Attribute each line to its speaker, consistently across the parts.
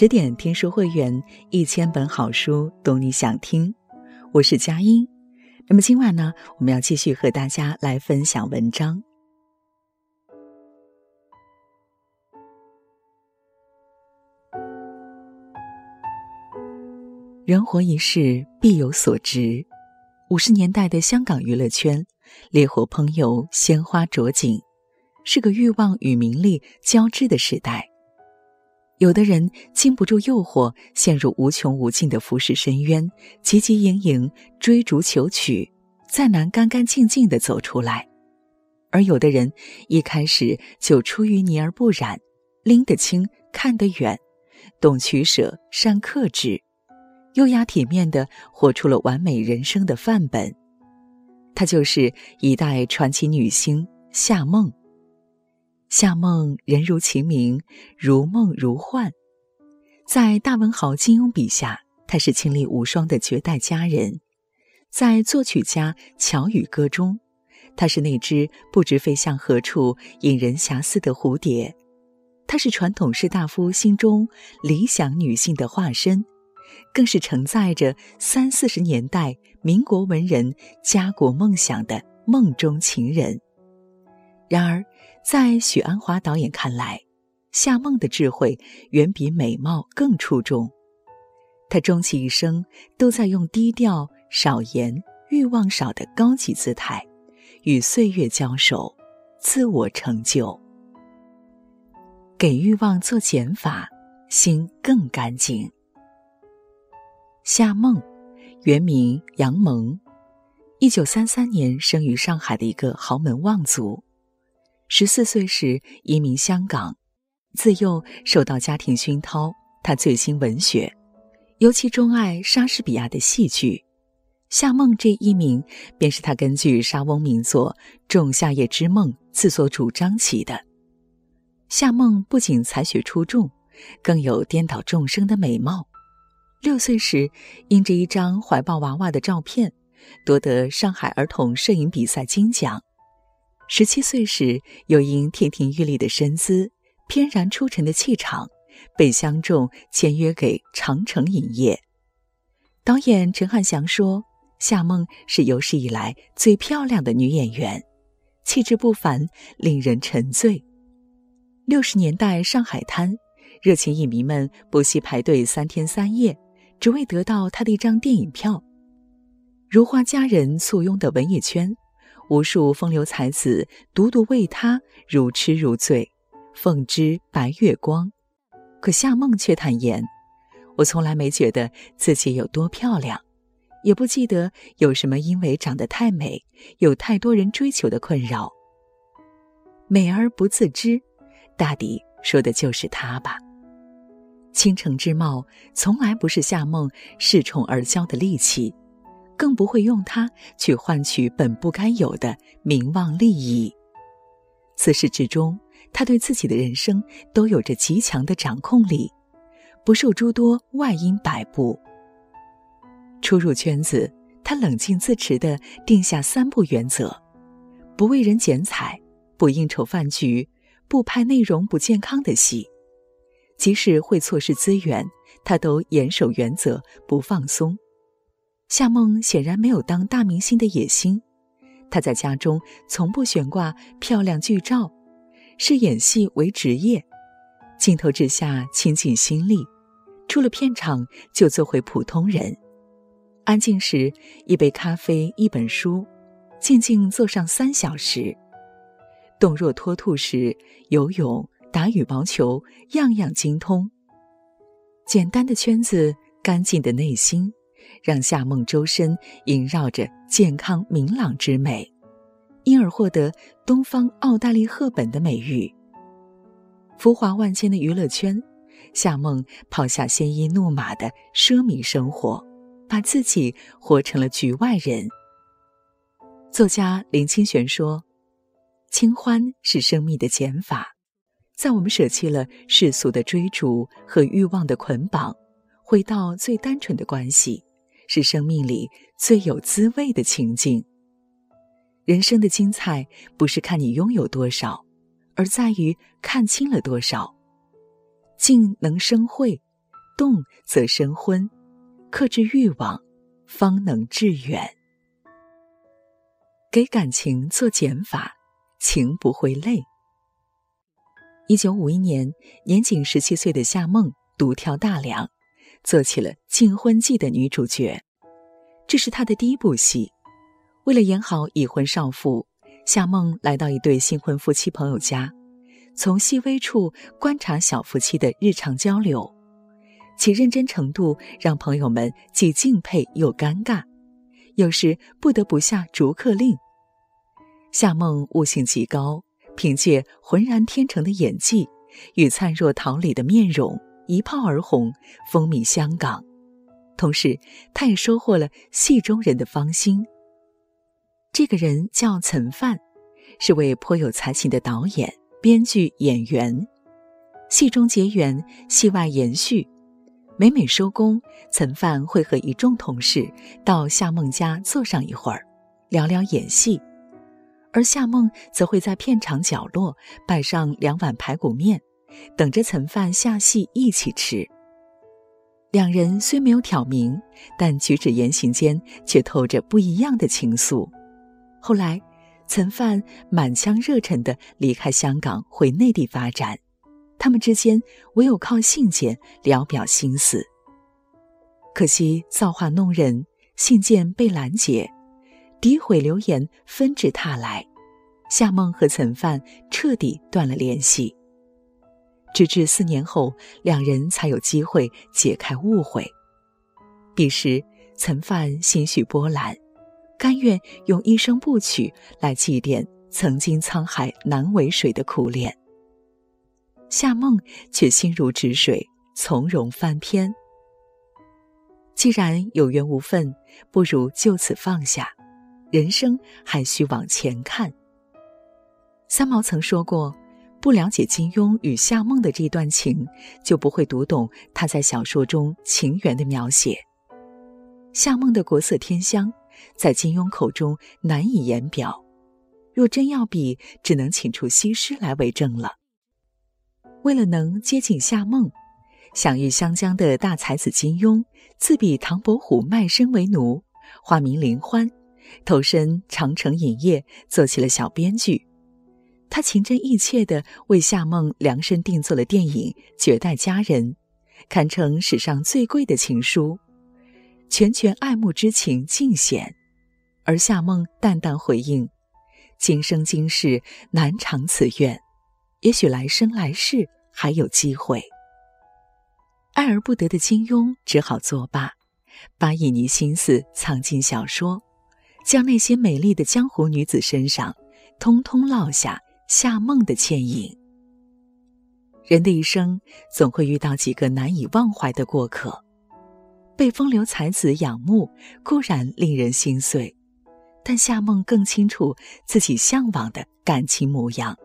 Speaker 1: 十点听书会员，一千本好书，懂你想听。我是佳音。那么今晚呢，我们要继续和大家来分享文章。人活一世，必有所值。五十年代的香港娱乐圈，烈火烹油，鲜花着锦，是个欲望与名利交织的时代。有的人经不住诱惑，陷入无穷无尽的浮世深渊，汲汲营营追逐求取，再难干干净净的走出来；而有的人一开始就出淤泥而不染，拎得清，看得远，懂取舍，善克制，优雅体面的活出了完美人生的范本。她就是一代传奇女星夏梦。夏梦人如其名，如梦如幻。在大文豪金庸笔下，她是清丽无双的绝代佳人；在作曲家乔羽歌中，她是那只不知飞向何处、引人遐思的蝴蝶。她是传统士大夫心中理想女性的化身，更是承载着三四十年代民国文人家国梦想的梦中情人。然而，在许鞍华导演看来，夏梦的智慧远比美貌更出众。她终其一生都在用低调、少言、欲望少的高级姿态，与岁月交手，自我成就。给欲望做减法，心更干净。夏梦，原名杨萌，一九三三年生于上海的一个豪门望族。十四岁时移民香港，自幼受到家庭熏陶，他醉心文学，尤其钟爱莎士比亚的戏剧。夏梦这一名便是他根据莎翁名作《仲夏夜之梦》自作主张起的。夏梦不仅才学出众，更有颠倒众生的美貌。六岁时，因着一张怀抱娃娃的照片，夺得上海儿童摄影比赛金奖。十七岁时，又因亭亭玉立的身姿、翩然出尘的气场，被相中签约给长城影业。导演陈汉祥说：“夏梦是有史以来最漂亮的女演员，气质不凡，令人沉醉。”六十年代上海滩，热情影迷们不惜排队三天三夜，只为得到她的一张电影票。如花佳人簇拥的文艺圈。无数风流才子独独为她如痴如醉，奉之白月光。可夏梦却坦言：“我从来没觉得自己有多漂亮，也不记得有什么因为长得太美，有太多人追求的困扰。美而不自知，大抵说的就是她吧。倾城之貌从来不是夏梦恃宠而骄的利器。”更不会用它去换取本不该有的名望利益。自始至终，他对自己的人生都有着极强的掌控力，不受诸多外因摆布。初入圈子，他冷静自持地定下三不原则：不为人剪彩，不应酬饭局，不拍内容不健康的戏。即使会错失资源，他都严守原则，不放松。夏梦显然没有当大明星的野心，她在家中从不悬挂漂亮剧照，视演戏为职业，镜头之下倾尽心力，出了片场就做回普通人。安静时，一杯咖啡，一本书，静静坐上三小时；动若脱兔时，游泳、打羽毛球，样样精通。简单的圈子，干净的内心。让夏梦周身萦绕着健康明朗之美，因而获得“东方奥黛丽·赫本”的美誉。浮华万千的娱乐圈，夏梦抛下鲜衣怒马的奢靡生活，把自己活成了局外人。作家林清玄说：“清欢是生命的减法，在我们舍弃了世俗的追逐和欲望的捆绑，回到最单纯的关系。”是生命里最有滋味的情境。人生的精彩不是看你拥有多少，而在于看清了多少。静能生慧，动则生昏，克制欲望，方能致远。给感情做减法，情不会累。一九五一年，年仅十七岁的夏梦独挑大梁，做起了《禁婚记》的女主角。这是她的第一部戏。为了演好已婚少妇，夏梦来到一对新婚夫妻朋友家，从细微处观察小夫妻的日常交流，其认真程度让朋友们既敬佩又尴尬，有时不得不下逐客令。夏梦悟性极高。凭借浑然天成的演技与灿若桃李的面容，一炮而红，风靡香港。同时，他也收获了戏中人的芳心。这个人叫岑范，是位颇有才情的导演、编剧、演员。戏中结缘，戏外延续。每每收工，岑范会和一众同事到夏梦家坐上一会儿，聊聊演戏。而夏梦则会在片场角落摆上两碗排骨面，等着岑范下戏一起吃。两人虽没有挑明，但举止言行间却透着不一样的情愫。后来，岑范满腔热忱地离开香港回内地发展，他们之间唯有靠信件聊表心思。可惜造化弄人，信件被拦截。诋毁流言纷至沓来，夏梦和岑范彻底断了联系。直至四年后，两人才有机会解开误会。彼时，岑范心绪波澜，甘愿用一生不娶来祭奠曾经沧海难为水的苦恋。夏梦却心如止水，从容翻篇。既然有缘无分，不如就此放下。人生还需往前看。三毛曾说过：“不了解金庸与夏梦的这段情，就不会读懂他在小说中情缘的描写。夏梦的国色天香，在金庸口中难以言表。若真要比，只能请出西施来为证了。为了能接近夏梦，享誉湘江的大才子金庸，自比唐伯虎卖身为奴，化名林欢。”投身长城影业，做起了小编剧。他情真意切地为夏梦量身定做了电影《绝代佳人》，堪称史上最贵的情书，拳拳爱慕之情尽显。而夏梦淡淡回应：“今生今世难偿此愿，也许来生来世还有机会。”爱而不得的金庸只好作罢，把旖旎心思藏进小说。将那些美丽的江湖女子身上，通通烙下夏梦的倩影。人的一生总会遇到几个难以忘怀的过客，被风流才子仰慕固然令人心碎，但夏梦更清楚自己向往的感情模样。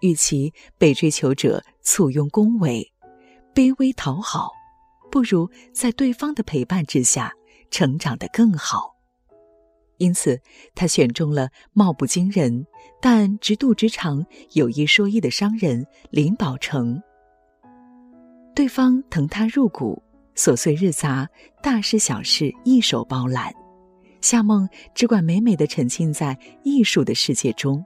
Speaker 1: 与其被追求者簇拥恭维、卑微讨好，不如在对方的陪伴之下成长得更好。因此，他选中了貌不惊人但直肚直肠、有一说一的商人林宝成。对方疼他入骨，琐碎日杂、大事小事一手包揽。夏梦只管美美的沉浸在艺术的世界中。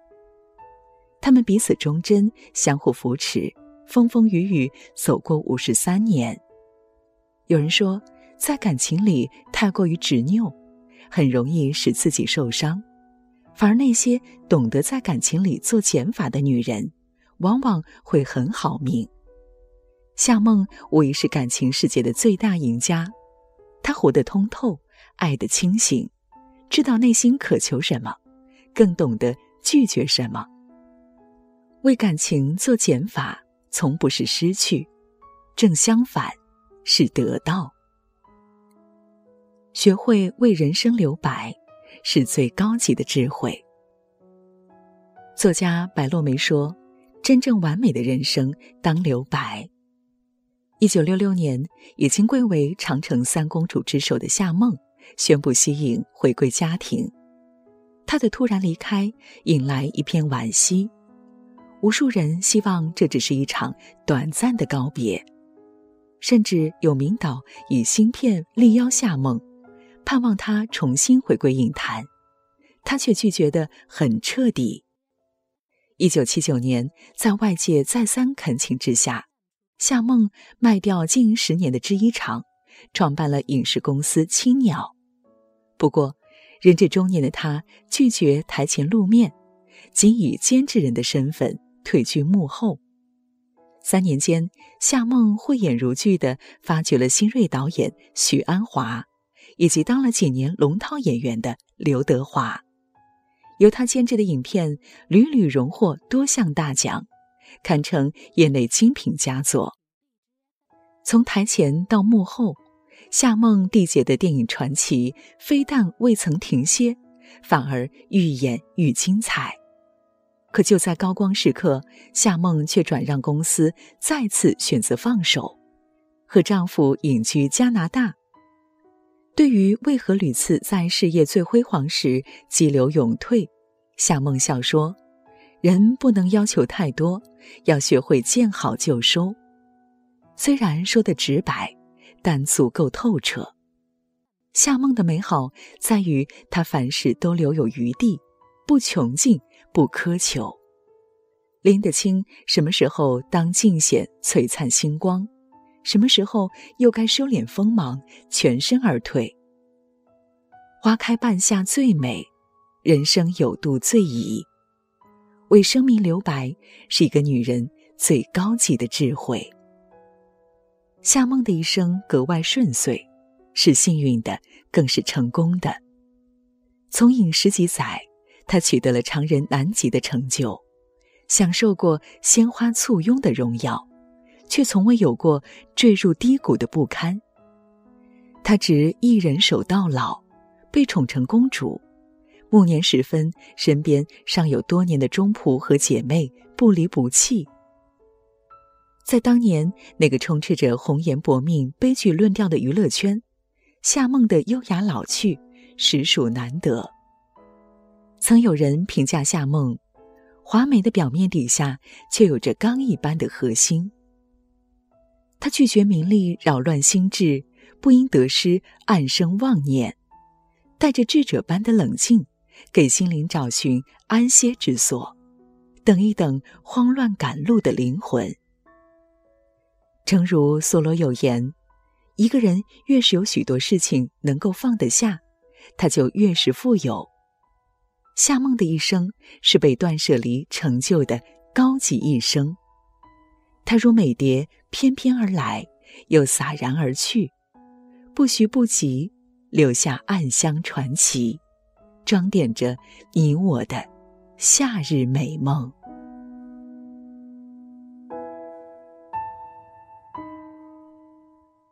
Speaker 1: 他们彼此忠贞，相互扶持，风风雨雨走过五十三年。有人说，在感情里太过于执拗。很容易使自己受伤，反而那些懂得在感情里做减法的女人，往往会很好命。夏梦无疑是感情世界的最大赢家，她活得通透，爱得清醒，知道内心渴求什么，更懂得拒绝什么。为感情做减法，从不是失去，正相反，是得到。学会为人生留白，是最高级的智慧。作家白落梅说：“真正完美的人生，当留白。”一九六六年，已经贵为长城三公主之首的夏梦，宣布息影回归家庭。她的突然离开，引来一片惋惜。无数人希望这只是一场短暂的告别。甚至有名导以芯片力邀夏梦，盼望他重新回归影坛，他却拒绝的很彻底。一九七九年，在外界再三恳请之下，夏梦卖掉近十年的制衣厂，创办了影视公司青鸟。不过，人至中年的他拒绝台前露面，仅以监制人的身份退居幕后。三年间，夏梦慧眼如炬的发掘了新锐导演许鞍华，以及当了几年龙套演员的刘德华。由他监制的影片屡屡荣获多项大奖，堪称业内精品佳作。从台前到幕后，夏梦缔结的电影传奇非但未曾停歇，反而愈演愈精彩。可就在高光时刻，夏梦却转让公司，再次选择放手，和丈夫隐居加拿大。对于为何屡次在事业最辉煌时急流勇退，夏梦笑说：“人不能要求太多，要学会见好就收。”虽然说的直白，但足够透彻。夏梦的美好在于她凡事都留有余地，不穷尽。不苛求，拎得清什么时候当尽显璀璨星光，什么时候又该收敛锋芒，全身而退。花开半夏最美，人生有度最宜。为生命留白，是一个女人最高级的智慧。夏梦的一生格外顺遂，是幸运的，更是成功的。从影十几载。她取得了常人难及的成就，享受过鲜花簇拥的荣耀，却从未有过坠入低谷的不堪。他只一人守到老，被宠成公主。暮年时分，身边尚有多年的忠仆和姐妹不离不弃。在当年那个充斥着红颜薄命、悲剧论调的娱乐圈，夏梦的优雅老去，实属难得。曾有人评价夏梦，华美的表面底下却有着刚毅般的核心。他拒绝名利扰乱心智，不因得失暗生妄念，带着智者般的冷静，给心灵找寻安歇之所，等一等慌乱赶路的灵魂。正如梭罗有言：“一个人越是有许多事情能够放得下，他就越是富有。”夏梦的一生是被断舍离成就的高级一生。它如美蝶翩翩而来，又洒然而去，不徐不急，留下暗香传奇，装点着你我的夏日美梦。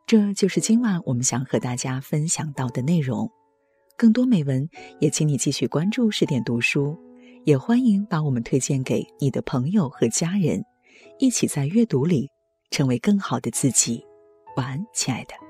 Speaker 1: 这就是今晚我们想和大家分享到的内容。更多美文，也请你继续关注十点读书，也欢迎把我们推荐给你的朋友和家人，一起在阅读里成为更好的自己。晚安，亲爱的。